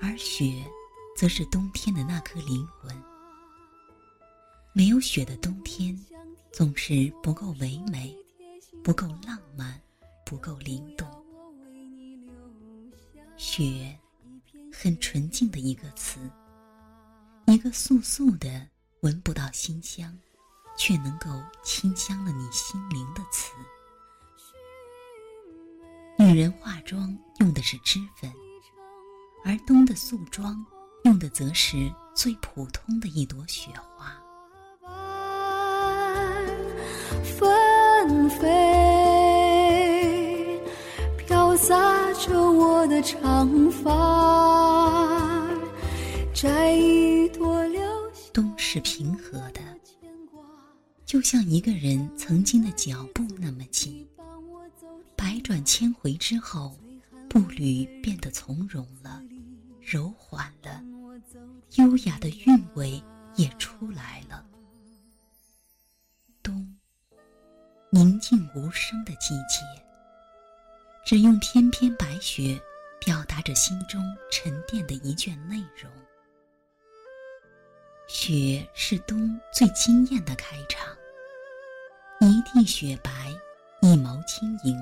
而雪，则是冬天的那颗灵魂。没有雪的冬天，总是不够唯美，不够浪漫，不够灵动。雪，很纯净的一个词。一个素素的、闻不到馨香，却能够清香了你心灵的词。女人化妆用的是脂粉，而冬的素妆用的则是最普通的一朵雪花。纷飞，飘洒着我的长发。摘一朵流冬是平和的，就像一个人曾经的脚步那么近。百转千回之后，步履变得从容了，柔缓了，优雅的韵味也出来了。冬，宁静无声的季节，只用翩翩白雪表达着心中沉淀的一卷内容。雪是冬最惊艳的开场，一地雪白，一毛轻盈。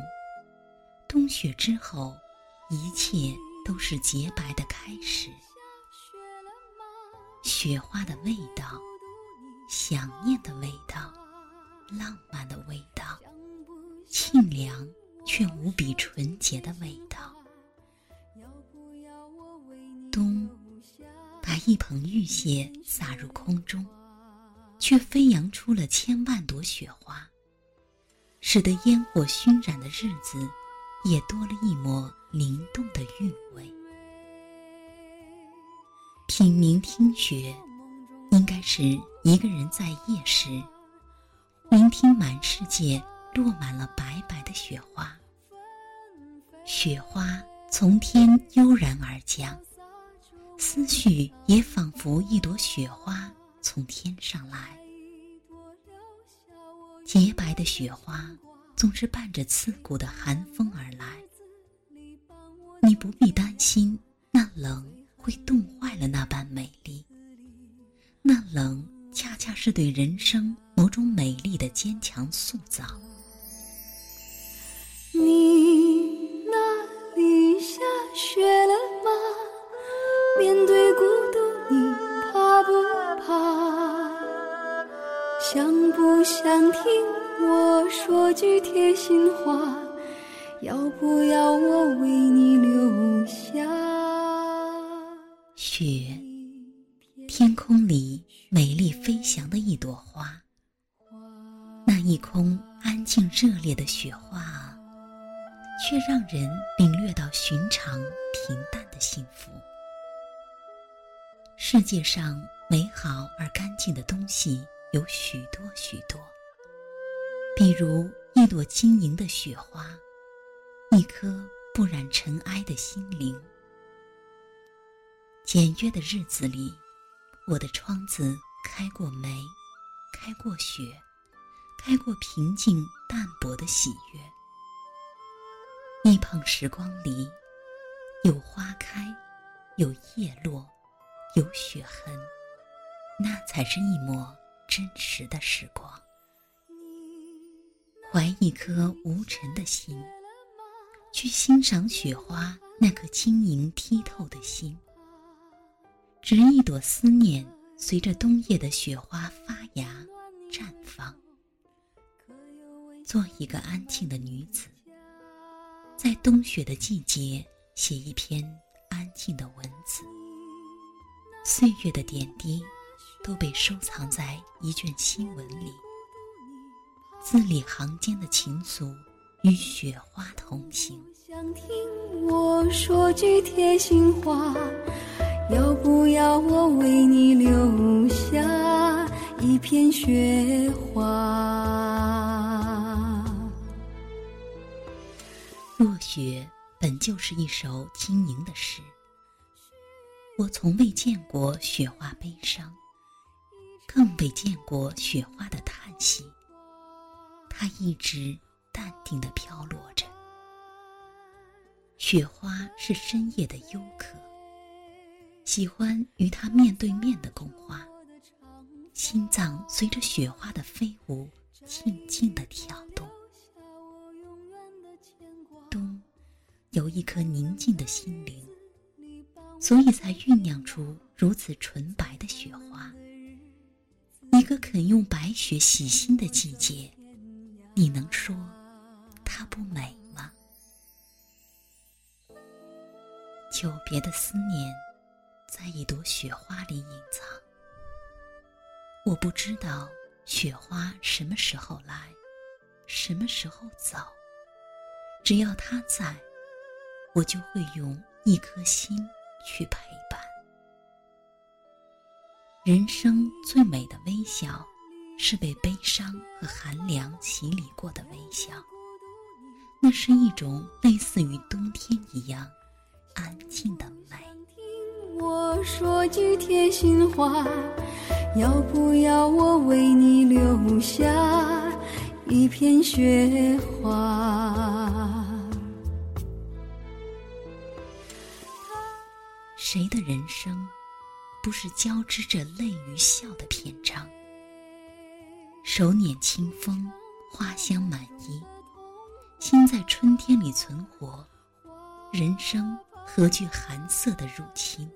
冬雪之后，一切都是洁白的开始。雪花的味道，想念的味道，浪漫的味道，清凉却无比纯洁的味道。冬。把一捧玉屑洒入空中，却飞扬出了千万朵雪花，使得烟火熏染的日子也多了一抹灵动的韵味。品茗听雪，应该是一个人在夜时，聆听满世界落满了白白的雪花，雪花从天悠然而降。思绪也仿佛一朵雪花从天上来，洁白的雪花总是伴着刺骨的寒风而来。你不必担心那冷会冻坏了那般美丽，那冷恰恰是对人生某种美丽的坚强塑造。你那里下雪了吗？面对孤独，你怕不怕？想不想听我说句贴心话？要不要我为你留下？雪，天空里美丽飞翔的一朵花。那一空安静热烈的雪花，却让人领略到寻常平淡的幸福。世界上美好而干净的东西有许多许多，比如一朵晶莹的雪花，一颗不染尘埃的心灵。简约的日子里，我的窗子开过梅，开过雪，开过平静淡泊的喜悦。一捧时光里，有花开，有叶落。有雪痕，那才是一抹真实的时光。怀一颗无尘的心，去欣赏雪花那颗晶莹剔透的心。执一朵思念，随着冬夜的雪花发芽绽放。做一个安静的女子，在冬雪的季节写一篇安静的文字。岁月的点滴，都被收藏在一卷新闻里。字里行间的情愫，与雪花同行。想听我说句贴心话，要不要我为你留下一片雪花？落雪本就是一首轻盈的诗，我从未见过雪花悲伤，更未见过雪花的叹息。它一直淡定地飘落着。雪花是深夜的幽客，喜欢与它面对面的共话，心脏随着雪花的飞舞，静静地跳动。冬，有一颗宁静的心灵，所以才酝酿出如此纯白的雪花。一个肯用白雪洗心的季节，你能说它不美吗？久别的思念，在一朵雪花里隐藏。我不知道雪花什么时候来，什么时候走。只要它在，我就会用一颗心去陪伴。人生最美的微笑，是被悲伤和寒凉洗礼过的微笑。那是一种类似于冬天一样。安静的美。听我说句贴心话，要不要我为你留下一片雪花？谁的人生不是交织着泪与笑的篇章？手捻清风，花香满衣，心在春天里存活，人生。何惧寒色的入侵？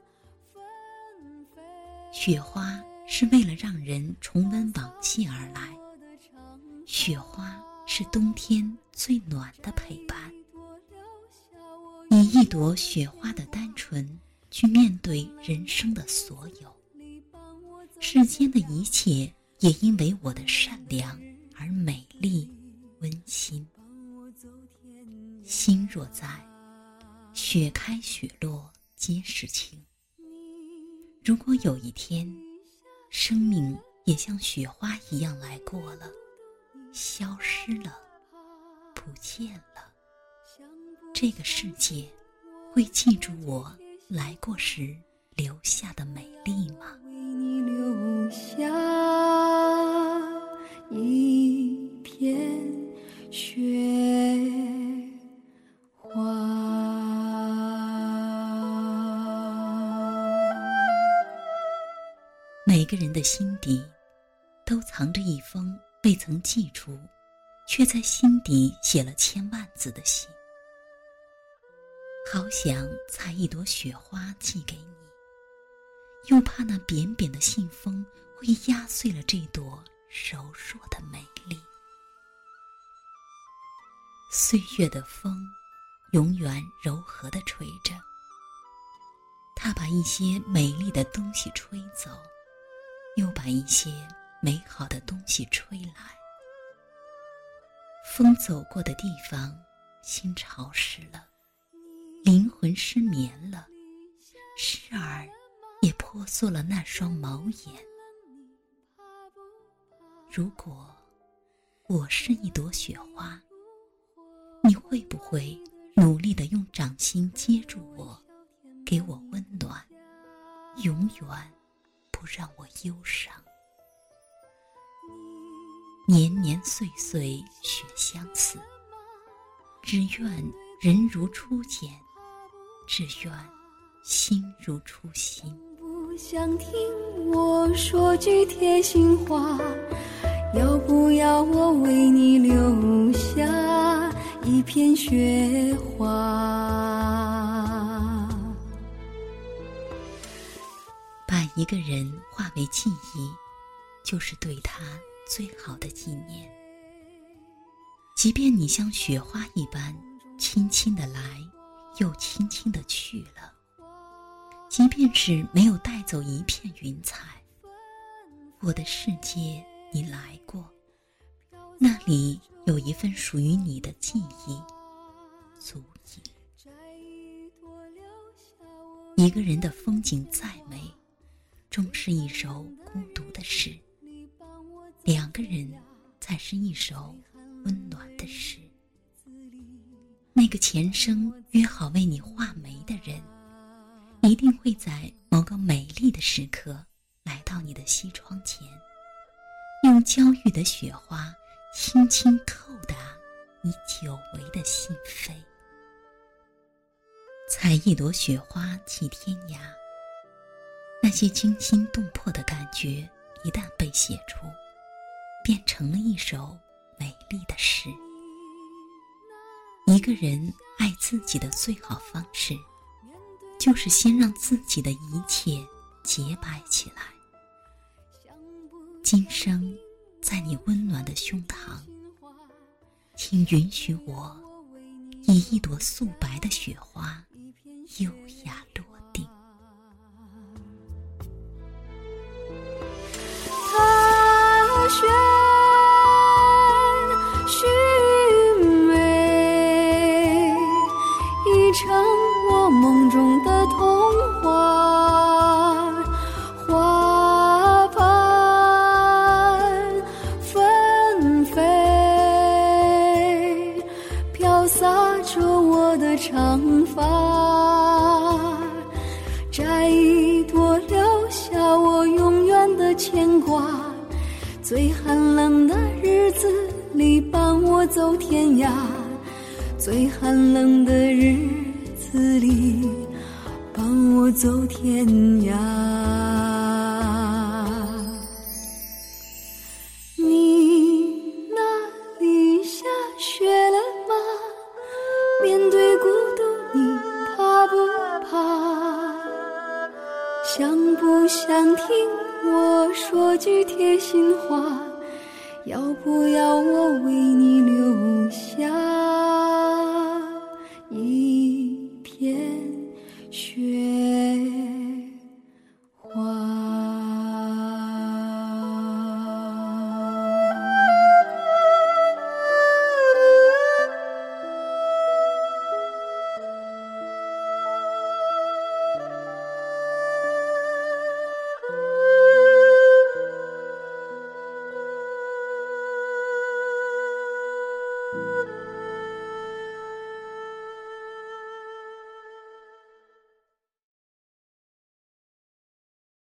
雪花是为了让人重温往昔而来，雪花是冬天最暖的陪伴。以一朵雪花的单纯去面对人生的所有，世间的一切也因为我的善良而美丽温馨。心若在。雪开雪落皆是情。如果有一天，生命也像雪花一样来过了，消失了，不见了，这个世界会记住我来过时留下的美丽吗？为你留下一片雪花。每个人的心底，都藏着一封未曾寄出，却在心底写了千万字的信。好想采一朵雪花寄给你，又怕那扁扁的信封会压碎了这朵柔弱的美丽。岁月的风，永远柔和的吹着，它把一些美丽的东西吹走。又把一些美好的东西吹来，风走过的地方，心潮湿了，灵魂失眠了，时而也婆娑了那双毛眼。如果我是一朵雪花，你会不会努力的用掌心接住我，给我温暖，永远？不让我忧伤，年年岁岁雪相似。只愿人如初见，只愿心如初心。想听我说句贴心话，要不要我为你留下一片雪花？把一个人化为记忆，就是对他最好的纪念。即便你像雪花一般轻轻的来，又轻轻的去了；即便是没有带走一片云彩，我的世界你来过，那里有一份属于你的记忆，足矣。一个人的风景再美。终是一首孤独的诗，两个人才是一首温暖的诗。那个前生约好为你画眉的人，一定会在某个美丽的时刻来到你的西窗前，娇玉的雪花轻轻叩打你久违的心扉。采一朵雪花寄天涯，那些惊心动魄的感觉一旦被写出，变成了一首美丽的诗。一个人爱自己的最好方式，就是先让自己的一切洁白起来。今生，在你温暖的胸膛，请允许我，以一朵素白的雪花，优雅落牵挂。最寒冷的日子里，伴我走天涯。最寒冷的日子里，伴我走天涯。你那里下雪了吗？面对孤独，你怕不怕想不想听我说句贴心话？要不要我为你留下？